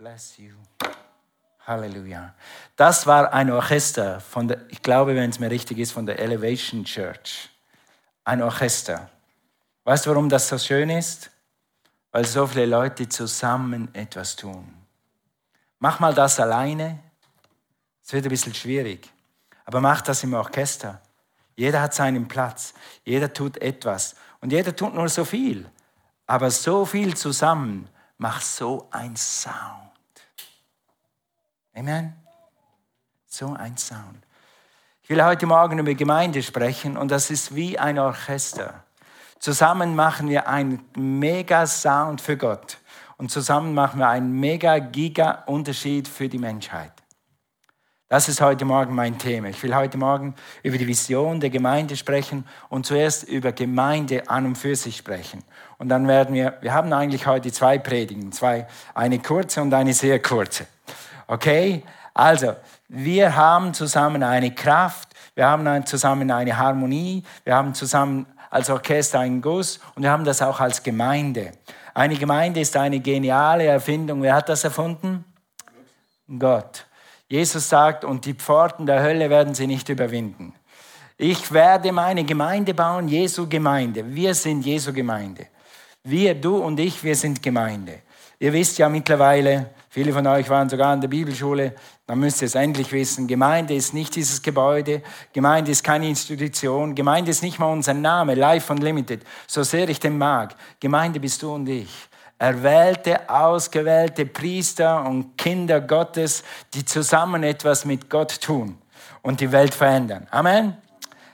bless you. Halleluja. Das war ein Orchester von der, ich glaube, wenn es mir richtig ist, von der Elevation Church. Ein Orchester. Weißt du, warum das so schön ist? Weil so viele Leute zusammen etwas tun. Mach mal das alleine. Es wird ein bisschen schwierig. Aber mach das im Orchester. Jeder hat seinen Platz. Jeder tut etwas. Und jeder tut nur so viel. Aber so viel zusammen macht so ein Sound. Amen. So ein Sound. Ich will heute Morgen über Gemeinde sprechen und das ist wie ein Orchester. Zusammen machen wir einen mega Sound für Gott und zusammen machen wir einen mega giga Unterschied für die Menschheit. Das ist heute Morgen mein Thema. Ich will heute Morgen über die Vision der Gemeinde sprechen und zuerst über Gemeinde an und für sich sprechen. Und dann werden wir, wir haben eigentlich heute zwei Predigen, zwei, eine kurze und eine sehr kurze. Okay? Also, wir haben zusammen eine Kraft, wir haben zusammen eine Harmonie, wir haben zusammen als Orchester einen Guss und wir haben das auch als Gemeinde. Eine Gemeinde ist eine geniale Erfindung. Wer hat das erfunden? Gott. Jesus sagt, und die Pforten der Hölle werden sie nicht überwinden. Ich werde meine Gemeinde bauen, Jesu Gemeinde. Wir sind Jesu Gemeinde. Wir, du und ich, wir sind Gemeinde. Ihr wisst ja mittlerweile, viele von euch waren sogar in der Bibelschule, dann müsst ihr es endlich wissen, Gemeinde ist nicht dieses Gebäude, Gemeinde ist keine Institution, Gemeinde ist nicht mal unser Name, Life Unlimited, so sehr ich den mag. Gemeinde bist du und ich. Erwählte, ausgewählte Priester und Kinder Gottes, die zusammen etwas mit Gott tun und die Welt verändern. Amen.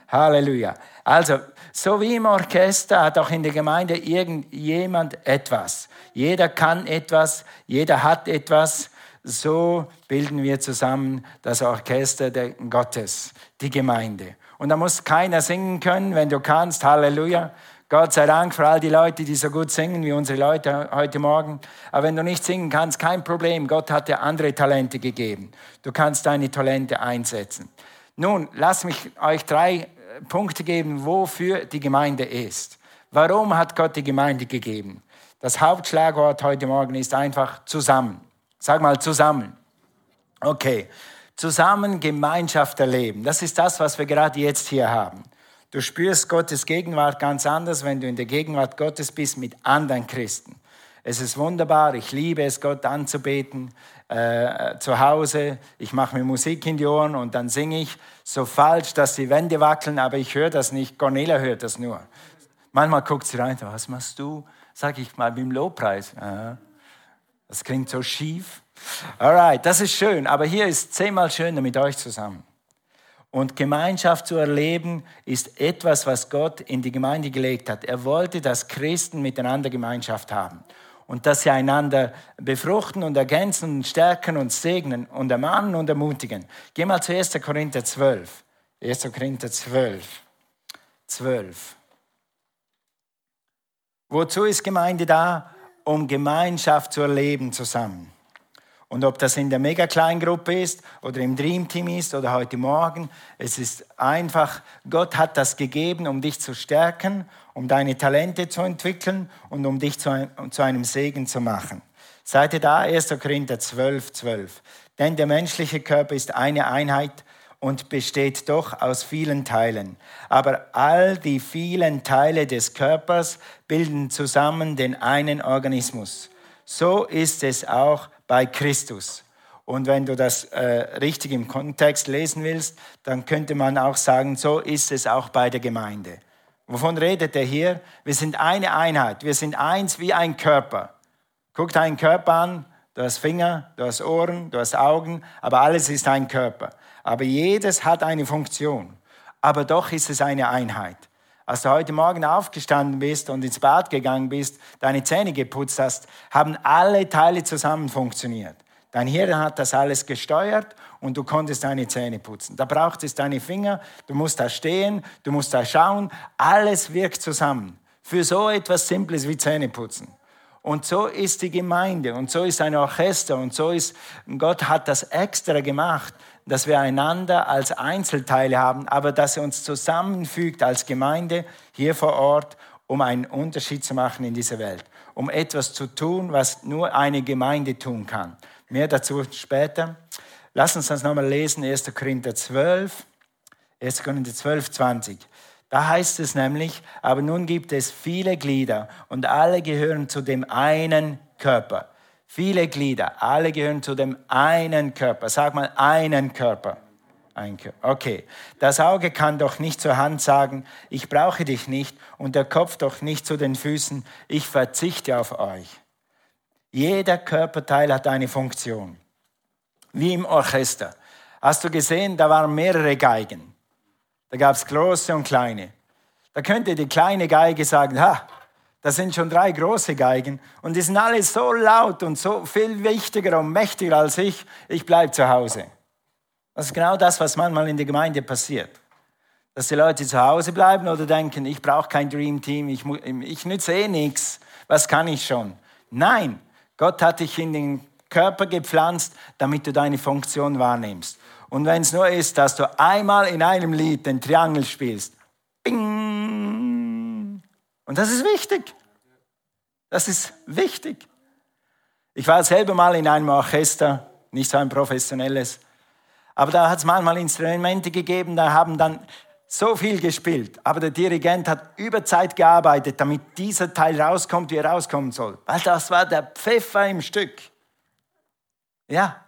Halleluja. Also, so wie im Orchester hat auch in der Gemeinde irgendjemand etwas. Jeder kann etwas, jeder hat etwas. So bilden wir zusammen das Orchester Gottes, die Gemeinde. Und da muss keiner singen können, wenn du kannst. Halleluja. Gott sei Dank für all die Leute, die so gut singen wie unsere Leute heute Morgen. Aber wenn du nicht singen kannst, kein Problem. Gott hat dir andere Talente gegeben. Du kannst deine Talente einsetzen. Nun, lass mich euch drei Punkte geben, wofür die Gemeinde ist. Warum hat Gott die Gemeinde gegeben? Das Hauptschlagwort heute Morgen ist einfach zusammen. Sag mal zusammen. Okay. Zusammen Gemeinschaft erleben. Das ist das, was wir gerade jetzt hier haben. Du spürst Gottes Gegenwart ganz anders, wenn du in der Gegenwart Gottes bist mit anderen Christen. Es ist wunderbar, ich liebe es, Gott anzubeten äh, zu Hause. Ich mache mir Musik in die Ohren und dann singe ich so falsch, dass die Wände wackeln, aber ich höre das nicht. Cornelia hört das nur. Manchmal guckt sie rein, was machst du? Sag ich mal beim Lobpreis. Das klingt so schief. Alright, das ist schön, aber hier ist zehnmal schöner mit euch zusammen. Und Gemeinschaft zu erleben ist etwas, was Gott in die Gemeinde gelegt hat. Er wollte, dass Christen miteinander Gemeinschaft haben und dass sie einander befruchten und ergänzen und stärken und segnen und ermahnen und ermutigen. Geh mal zu 1. Korinther 12. 1. Korinther 12. 12. Wozu ist Gemeinde da? Um Gemeinschaft zu erleben zusammen. Und ob das in der mega Kleingruppe ist oder im Dream Team ist oder heute Morgen, es ist einfach, Gott hat das gegeben, um dich zu stärken, um deine Talente zu entwickeln und um dich zu, einem, zu einem Segen zu machen. Ihr da? 1. Korinther 12, 12. Denn der menschliche Körper ist eine Einheit und besteht doch aus vielen Teilen. Aber all die vielen Teile des Körpers bilden zusammen den einen Organismus. So ist es auch bei Christus. Und wenn du das äh, richtig im Kontext lesen willst, dann könnte man auch sagen, so ist es auch bei der Gemeinde. Wovon redet er hier? Wir sind eine Einheit, wir sind eins wie ein Körper. Guck deinen Körper an, du hast Finger, du hast Ohren, du hast Augen, aber alles ist ein Körper. Aber jedes hat eine Funktion. Aber doch ist es eine Einheit. Als du heute Morgen aufgestanden bist und ins Bad gegangen bist, deine Zähne geputzt hast, haben alle Teile zusammen funktioniert. Dein Hirn hat das alles gesteuert und du konntest deine Zähne putzen. Da braucht es deine Finger, du musst da stehen, du musst da schauen, alles wirkt zusammen. Für so etwas Simples wie Zähne putzen. Und so ist die Gemeinde und so ist ein Orchester und so ist, Gott hat das extra gemacht, dass wir einander als Einzelteile haben, aber dass er uns zusammenfügt als Gemeinde hier vor Ort, um einen Unterschied zu machen in dieser Welt. um etwas zu tun, was nur eine Gemeinde tun kann. Mehr dazu später. Lass uns das nochmal lesen, 1. Korinther 12, 1. Korinther 12, 20. Da heißt es nämlich, aber nun gibt es viele Glieder und alle gehören zu dem einen Körper. Viele Glieder, alle gehören zu dem einen Körper. Sag mal einen Körper. Ein Körper. Okay. Das Auge kann doch nicht zur Hand sagen, ich brauche dich nicht und der Kopf doch nicht zu den Füßen, ich verzichte auf euch. Jeder Körperteil hat eine Funktion. Wie im Orchester. Hast du gesehen, da waren mehrere Geigen. Da gab es große und kleine. Da könnte die kleine Geige sagen, ha, das sind schon drei große Geigen und die sind alle so laut und so viel wichtiger und mächtiger als ich, ich bleibe zu Hause. Das ist genau das, was manchmal in der Gemeinde passiert. Dass die Leute zu Hause bleiben oder denken, ich brauche kein Dream Team, ich, ich nütze eh nichts, was kann ich schon? Nein, Gott hat dich in den Körper gepflanzt, damit du deine Funktion wahrnimmst. Und wenn es nur ist, dass du einmal in einem Lied den Triangel spielst, bing, und das ist wichtig. Das ist wichtig. Ich war selber mal in einem Orchester, nicht so ein professionelles, aber da hat es manchmal Instrumente gegeben, da haben dann so viel gespielt, aber der Dirigent hat über Zeit gearbeitet, damit dieser Teil rauskommt, wie er rauskommen soll, weil das war der Pfeffer im Stück. Ja,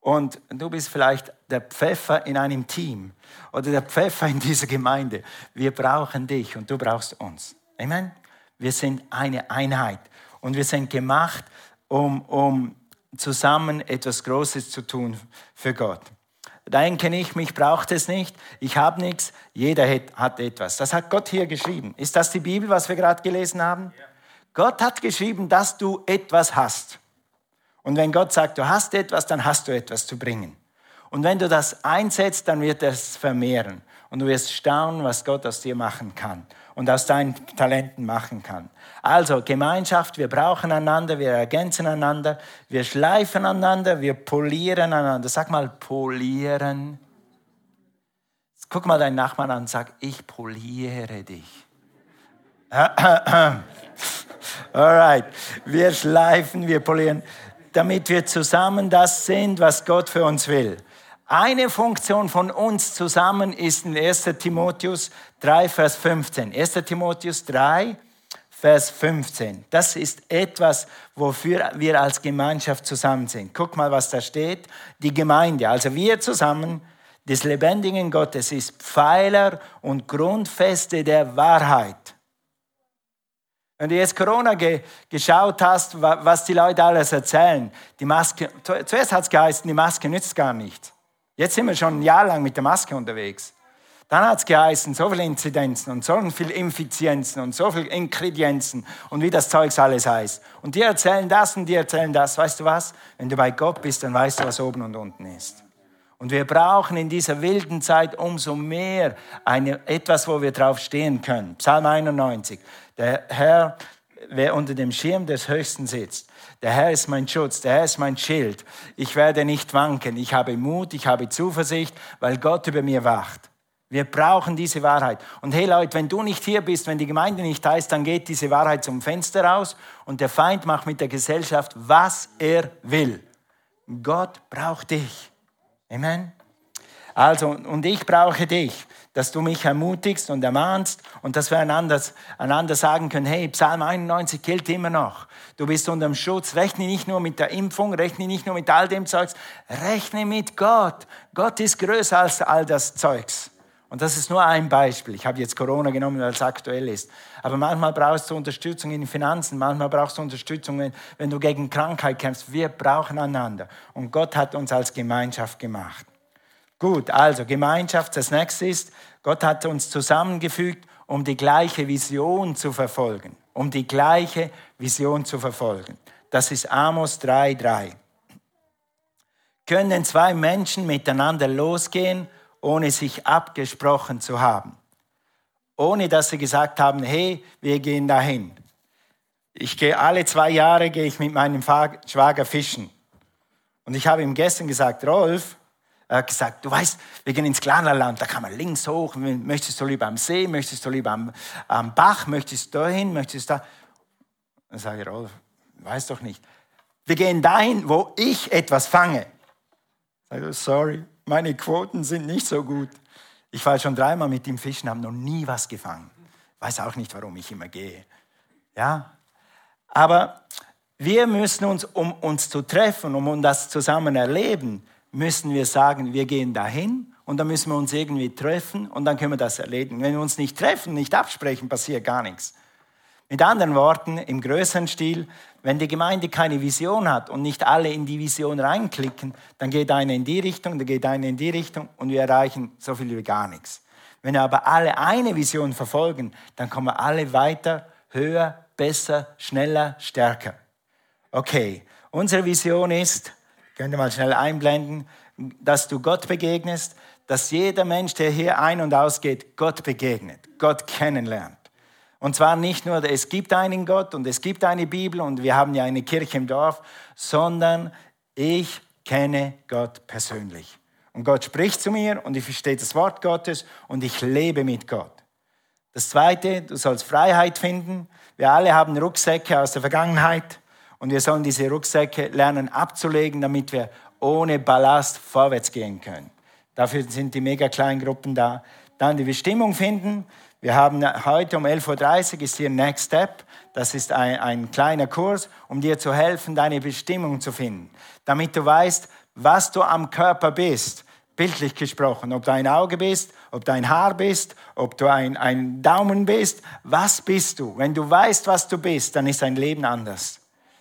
und du bist vielleicht der Pfeffer in einem Team oder der Pfeffer in dieser Gemeinde. Wir brauchen dich und du brauchst uns. Amen. Wir sind eine Einheit und wir sind gemacht, um, um zusammen etwas Großes zu tun für Gott. Denke nicht, mich braucht es nicht, ich habe nichts, jeder hat etwas. Das hat Gott hier geschrieben. Ist das die Bibel, was wir gerade gelesen haben? Ja. Gott hat geschrieben, dass du etwas hast. Und wenn Gott sagt, du hast etwas, dann hast du etwas zu bringen. Und wenn du das einsetzt, dann wird es vermehren. Und du wirst staunen, was Gott aus dir machen kann und aus deinen Talenten machen kann. Also Gemeinschaft, wir brauchen einander, wir ergänzen einander, wir schleifen einander, wir polieren einander. Sag mal, polieren. Guck mal deinen Nachbarn an und sag, ich poliere dich. Alright, wir schleifen, wir polieren damit wir zusammen das sind, was Gott für uns will. Eine Funktion von uns zusammen ist in 1 Timotheus 3, Vers 15. 1 Timotheus 3, Vers 15. Das ist etwas, wofür wir als Gemeinschaft zusammen sind. Guck mal, was da steht. Die Gemeinde, also wir zusammen des lebendigen Gottes, ist Pfeiler und Grundfeste der Wahrheit. Wenn du jetzt Corona ge geschaut hast, was die Leute alles erzählen, die Maske, zuerst hat es geheißen, die Maske nützt gar nichts. Jetzt sind wir schon ein Jahr lang mit der Maske unterwegs. Dann hat es geheißen, so viele Inzidenzen und so viele Infizienzen und so viele Ingredienzen und wie das Zeugs alles heißt. Und die erzählen das und die erzählen das. Weißt du was? Wenn du bei Gott bist, dann weißt du, was oben und unten ist. Und wir brauchen in dieser wilden Zeit umso mehr eine, etwas, wo wir drauf stehen können. Psalm 91. Der Herr, wer unter dem Schirm des Höchsten sitzt, der Herr ist mein Schutz, der Herr ist mein Schild. Ich werde nicht wanken. Ich habe Mut, ich habe Zuversicht, weil Gott über mir wacht. Wir brauchen diese Wahrheit. Und hey Leute, wenn du nicht hier bist, wenn die Gemeinde nicht ist, dann geht diese Wahrheit zum Fenster raus und der Feind macht mit der Gesellschaft, was er will. Gott braucht dich. Amen. Also, und ich brauche dich, dass du mich ermutigst und ermahnst und dass wir einander, einander sagen können, hey, Psalm 91 gilt immer noch. Du bist unter dem Schutz. Rechne nicht nur mit der Impfung, rechne nicht nur mit all dem Zeugs, rechne mit Gott. Gott ist größer als all das Zeugs. Und das ist nur ein Beispiel. Ich habe jetzt Corona genommen, weil es aktuell ist. Aber manchmal brauchst du Unterstützung in den Finanzen, manchmal brauchst du Unterstützung, wenn, du gegen Krankheit kämpfst. Wir brauchen einander. Und Gott hat uns als Gemeinschaft gemacht. Gut, also Gemeinschaft. Das nächste ist, Gott hat uns zusammengefügt, um die gleiche Vision zu verfolgen. Um die gleiche Vision zu verfolgen. Das ist Amos 3,3. Können zwei Menschen miteinander losgehen, ohne sich abgesprochen zu haben. Ohne dass sie gesagt haben, hey, wir gehen dahin. Ich gehe alle zwei Jahre gehe ich mit meinem Schwager fischen. Und ich habe ihm gestern gesagt, Rolf, er hat gesagt, du weißt, wir gehen ins Klarnerland, da kann man links hoch, möchtest du lieber am See, möchtest du lieber am, am Bach, möchtest du dahin, möchtest du da. Dann sage ich, Rolf, weiß doch nicht. Wir gehen dahin, wo ich etwas fange. Sage sorry, meine Quoten sind nicht so gut. Ich war schon dreimal mit ihm fischen, habe noch nie was gefangen. Weiß auch nicht, warum ich immer gehe. Ja, aber wir müssen uns, um uns zu treffen, um das zusammen erleben, müssen wir sagen, wir gehen dahin und dann müssen wir uns irgendwie treffen und dann können wir das erledigen. Wenn wir uns nicht treffen, nicht absprechen, passiert gar nichts. Mit anderen Worten, im größeren Stil, wenn die Gemeinde keine Vision hat und nicht alle in die Vision reinklicken, dann geht einer in die Richtung, dann geht einer in die Richtung und wir erreichen so viel wie gar nichts. Wenn aber alle eine Vision verfolgen, dann kommen alle weiter, höher, besser, schneller, stärker. Okay, unsere Vision ist, könnt ihr mal schnell einblenden, dass du Gott begegnest, dass jeder Mensch, der hier ein- und ausgeht, Gott begegnet, Gott kennenlernt. Und zwar nicht nur, es gibt einen Gott und es gibt eine Bibel und wir haben ja eine Kirche im Dorf, sondern ich kenne Gott persönlich. Und Gott spricht zu mir und ich verstehe das Wort Gottes und ich lebe mit Gott. Das Zweite, du sollst Freiheit finden. Wir alle haben Rucksäcke aus der Vergangenheit und wir sollen diese Rucksäcke lernen abzulegen, damit wir ohne Ballast vorwärts gehen können. Dafür sind die mega kleinen Gruppen da. Dann die Bestimmung finden. Wir haben heute um 11.30 Uhr ist hier Next Step. Das ist ein, ein kleiner Kurs, um dir zu helfen, deine Bestimmung zu finden. Damit du weißt, was du am Körper bist. Bildlich gesprochen, ob du ein Auge bist, ob du ein Haar bist, ob du ein, ein Daumen bist. Was bist du? Wenn du weißt, was du bist, dann ist dein Leben anders.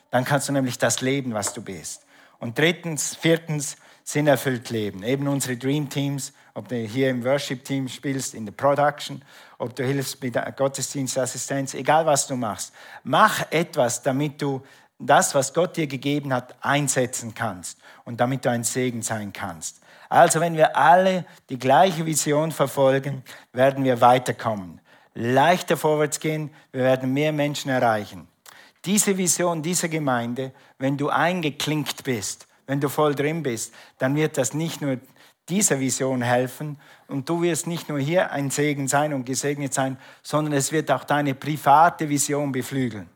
Dann kannst du nämlich das leben, was du bist. Und drittens, viertens, sinnerfüllt leben. Eben unsere Dream Teams, ob du hier im Worship Team spielst, in der Production, ob du hilfst mit Gottesdienstassistenz, egal was du machst. Mach etwas, damit du das, was Gott dir gegeben hat, einsetzen kannst und damit du ein Segen sein kannst. Also wenn wir alle die gleiche Vision verfolgen, werden wir weiterkommen, leichter vorwärts gehen, wir werden mehr Menschen erreichen. Diese Vision dieser Gemeinde, wenn du eingeklinkt bist, wenn du voll drin bist, dann wird das nicht nur dieser Vision helfen und du wirst nicht nur hier ein Segen sein und gesegnet sein, sondern es wird auch deine private Vision beflügeln.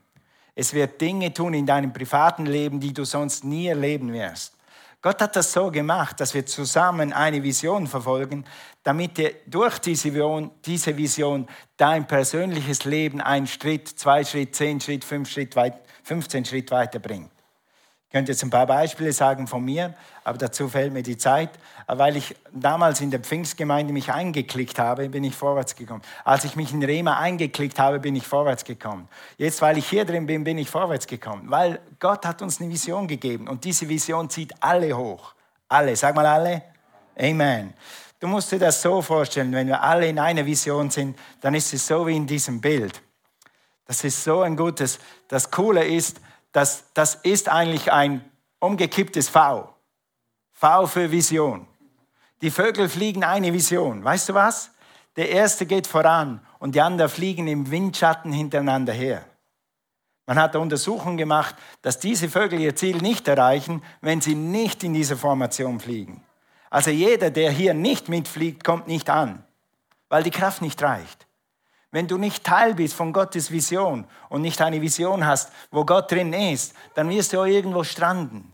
Es wird Dinge tun in deinem privaten Leben, die du sonst nie erleben wirst. Gott hat das so gemacht, dass wir zusammen eine Vision verfolgen, damit dir durch diese Vision, diese Vision dein persönliches Leben einen Schritt, zwei Schritt, zehn Schritt, fünf Schritt, 15 Schritt weiterbringt. Ich könnte jetzt ein paar Beispiele sagen von mir, aber dazu fällt mir die Zeit. Weil ich damals in der Pfingstgemeinde mich eingeklickt habe, bin ich vorwärts gekommen. Als ich mich in Rema eingeklickt habe, bin ich vorwärts gekommen. Jetzt, weil ich hier drin bin, bin ich vorwärts gekommen. Weil Gott hat uns eine Vision gegeben und diese Vision zieht alle hoch. Alle, sag mal alle. Amen. Du musst dir das so vorstellen, wenn wir alle in einer Vision sind, dann ist es so wie in diesem Bild. Das ist so ein gutes. Das Coole ist, das, das ist eigentlich ein umgekipptes V. V für Vision. Die Vögel fliegen eine Vision. Weißt du was? Der erste geht voran und die anderen fliegen im Windschatten hintereinander her. Man hat eine Untersuchung gemacht, dass diese Vögel ihr Ziel nicht erreichen, wenn sie nicht in dieser Formation fliegen. Also jeder, der hier nicht mitfliegt, kommt nicht an, weil die Kraft nicht reicht. Wenn du nicht Teil bist von Gottes Vision und nicht eine Vision hast, wo Gott drin ist, dann wirst du irgendwo stranden.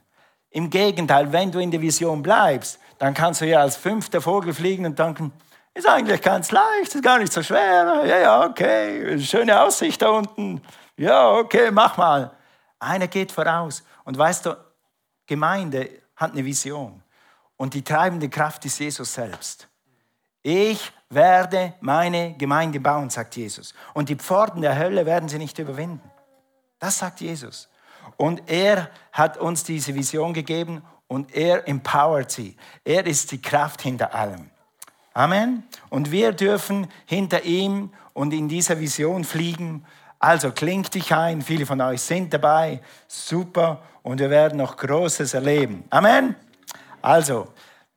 Im Gegenteil, wenn du in der Vision bleibst, dann kannst du ja als fünfter Vogel fliegen und denken, ist eigentlich ganz leicht, ist gar nicht so schwer. Ja, ja, okay, schöne Aussicht da unten. Ja, okay, mach mal. Einer geht voraus. Und weißt du, Gemeinde hat eine Vision. Und die treibende Kraft ist Jesus selbst. Ich werde meine Gemeinde bauen, sagt Jesus. Und die Pforten der Hölle werden sie nicht überwinden. Das sagt Jesus. Und er hat uns diese Vision gegeben und er empowert sie. Er ist die Kraft hinter allem. Amen. Und wir dürfen hinter ihm und in dieser Vision fliegen. Also klingt dich ein. Viele von euch sind dabei. Super. Und wir werden noch Großes erleben. Amen. Also,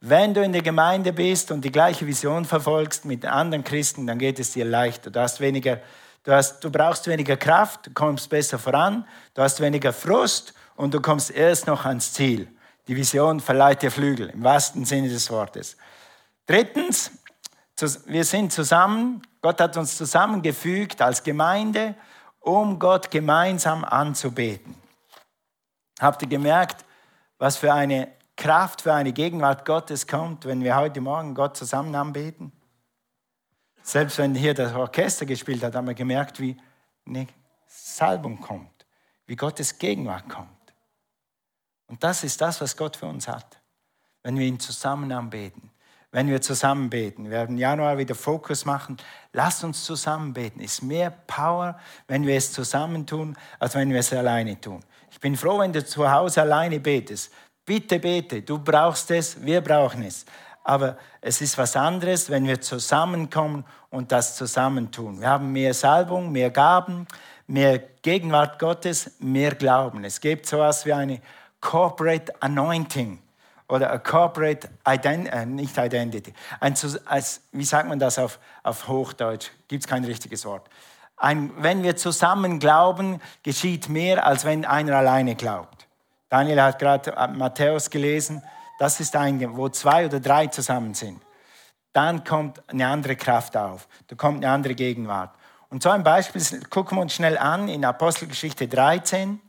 wenn du in der Gemeinde bist und die gleiche Vision verfolgst mit anderen Christen, dann geht es dir leichter. Du, hast weniger, du, hast, du brauchst weniger Kraft, du kommst besser voran, du hast weniger Frust und du kommst erst noch ans Ziel. Die Vision verleiht dir Flügel, im wahrsten Sinne des Wortes. Drittens, wir sind zusammen, Gott hat uns zusammengefügt als Gemeinde um Gott gemeinsam anzubeten. Habt ihr gemerkt, was für eine Kraft, für eine Gegenwart Gottes kommt, wenn wir heute Morgen Gott zusammen anbeten? Selbst wenn hier das Orchester gespielt hat, haben wir gemerkt, wie eine Salbung kommt, wie Gottes Gegenwart kommt. Und das ist das, was Gott für uns hat, wenn wir ihn zusammen anbeten. Wenn wir zusammen beten. Wir werden im Januar wieder Fokus machen. Lasst uns zusammen beten. Ist mehr Power, wenn wir es zusammen tun, als wenn wir es alleine tun. Ich bin froh, wenn du zu Hause alleine betest. Bitte bete. Du brauchst es, wir brauchen es aber es ist was anderes, wenn wir zusammenkommen und das zusammen tun. Wir haben mehr Salbung, mehr Gaben, mehr Gegenwart Gottes, mehr Glauben. Es gibt so etwas wie eine Corporate Anointing oder a Corporate Identity, äh, nicht Identity. Ein, als, wie sagt man das auf, auf Hochdeutsch? Gibt es kein richtiges Wort. Ein, wenn wir zusammen glauben, geschieht mehr, als wenn einer alleine glaubt. Daniel hat gerade äh, Matthäus gelesen. Das ist ein, wo zwei oder drei zusammen sind. Dann kommt eine andere Kraft auf. Da kommt eine andere Gegenwart. Und so ein Beispiel gucken wir uns schnell an in Apostelgeschichte 13,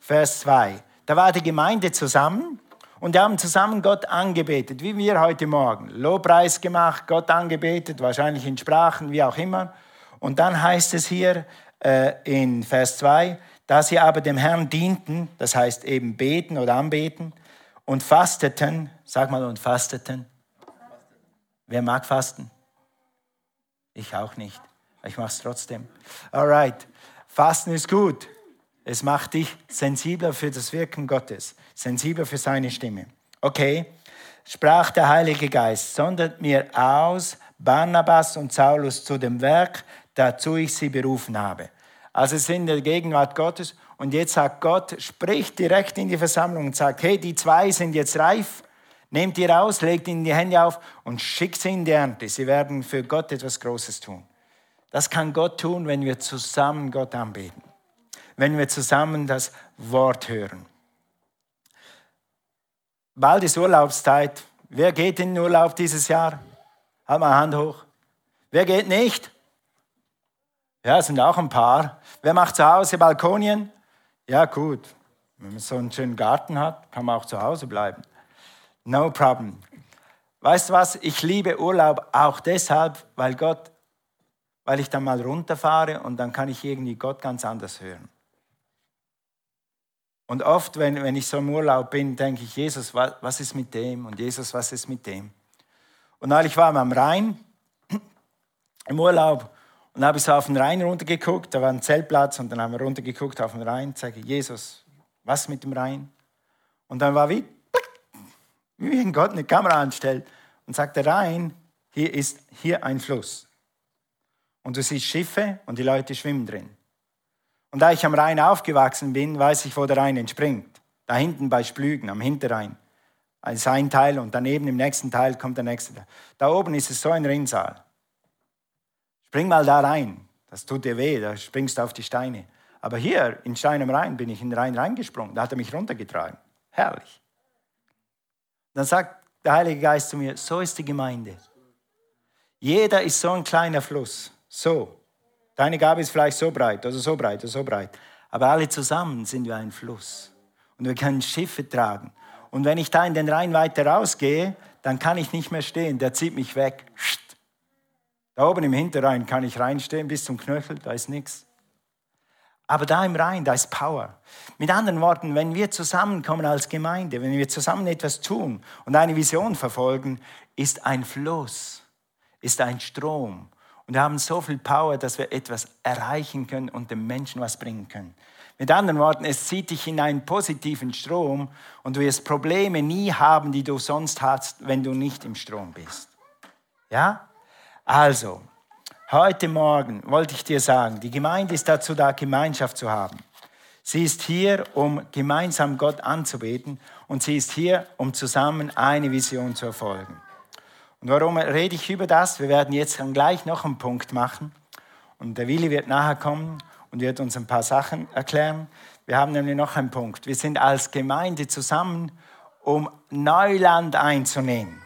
Vers 2. Da war die Gemeinde zusammen und die haben zusammen Gott angebetet, wie wir heute Morgen. Lobpreis gemacht, Gott angebetet, wahrscheinlich in Sprachen, wie auch immer. Und dann heißt es hier äh, in Vers 2, da sie aber dem Herrn dienten, das heißt eben beten oder anbeten, und fasteten. Sag mal, und fasteten. Wer mag fasten? Ich auch nicht. Ich mache es trotzdem. Alright. Fasten ist gut. Es macht dich sensibler für das Wirken Gottes, sensibler für seine Stimme. Okay, sprach der Heilige Geist, sondert mir aus Barnabas und Saulus zu dem Werk, dazu ich sie berufen habe. Also ist in der Gegenwart Gottes und jetzt sagt Gott, spricht direkt in die Versammlung und sagt, hey, die zwei sind jetzt reif, nehmt ihr raus, legt ihnen die Hände auf und schickt sie in die Ernte. Sie werden für Gott etwas Großes tun. Das kann Gott tun, wenn wir zusammen Gott anbeten, wenn wir zusammen das Wort hören. Bald ist Urlaubszeit. Wer geht in den Urlaub dieses Jahr? Halt mal Hand hoch. Wer geht nicht? Ja, es sind auch ein paar. Wer macht zu Hause Balkonien? Ja, gut. Wenn man so einen schönen Garten hat, kann man auch zu Hause bleiben. No problem. Weißt du was? Ich liebe Urlaub auch deshalb, weil Gott, weil ich dann mal runterfahre und dann kann ich irgendwie Gott ganz anders hören. Und oft, wenn, wenn ich so im Urlaub bin, denke ich, Jesus, was, was ist mit dem? Und Jesus, was ist mit dem? Und neulich war wir am Rhein im Urlaub und dann habe ich so auf den Rhein runtergeguckt, da war ein Zeltplatz und dann haben wir runtergeguckt auf den Rhein, sage Jesus, was mit dem Rhein? Und dann war wie, wie wenn Gott eine Kamera anstellt und sagt, der Rhein, hier ist hier ein Fluss. Und du siehst Schiffe und die Leute schwimmen drin. Und da ich am Rhein aufgewachsen bin, weiß ich, wo der Rhein entspringt. Da hinten bei Splügen, am Hinterrhein. Als ein Teil und daneben im nächsten Teil kommt der nächste. Da oben ist es so ein Rinnsal. Spring mal da rein. Das tut dir weh, da springst du auf die Steine. Aber hier in Stein am Rhein bin ich in den Rhein reingesprungen. Da hat er mich runtergetragen. Herrlich. Dann sagt der Heilige Geist zu mir, so ist die Gemeinde. Jeder ist so ein kleiner Fluss. So. Deine Gabe ist vielleicht so breit oder so breit oder so breit. Aber alle zusammen sind wir ein Fluss. Und wir können Schiffe tragen. Und wenn ich da in den Rhein weiter rausgehe, dann kann ich nicht mehr stehen. Der zieht mich weg. Da oben im Hinterrhein kann ich reinstehen bis zum Knöchel, da ist nichts. Aber da im Rhein, da ist Power. Mit anderen Worten, wenn wir zusammenkommen als Gemeinde, wenn wir zusammen etwas tun und eine Vision verfolgen, ist ein Fluss, ist ein Strom. Und wir haben so viel Power, dass wir etwas erreichen können und dem Menschen was bringen können. Mit anderen Worten, es zieht dich in einen positiven Strom und du wirst Probleme nie haben, die du sonst hast, wenn du nicht im Strom bist. Ja? Also, heute Morgen wollte ich dir sagen, die Gemeinde ist dazu da, Gemeinschaft zu haben. Sie ist hier, um gemeinsam Gott anzubeten und sie ist hier, um zusammen eine Vision zu erfolgen. Und warum rede ich über das? Wir werden jetzt dann gleich noch einen Punkt machen und der Willi wird nachher kommen und wird uns ein paar Sachen erklären. Wir haben nämlich noch einen Punkt. Wir sind als Gemeinde zusammen, um Neuland einzunehmen.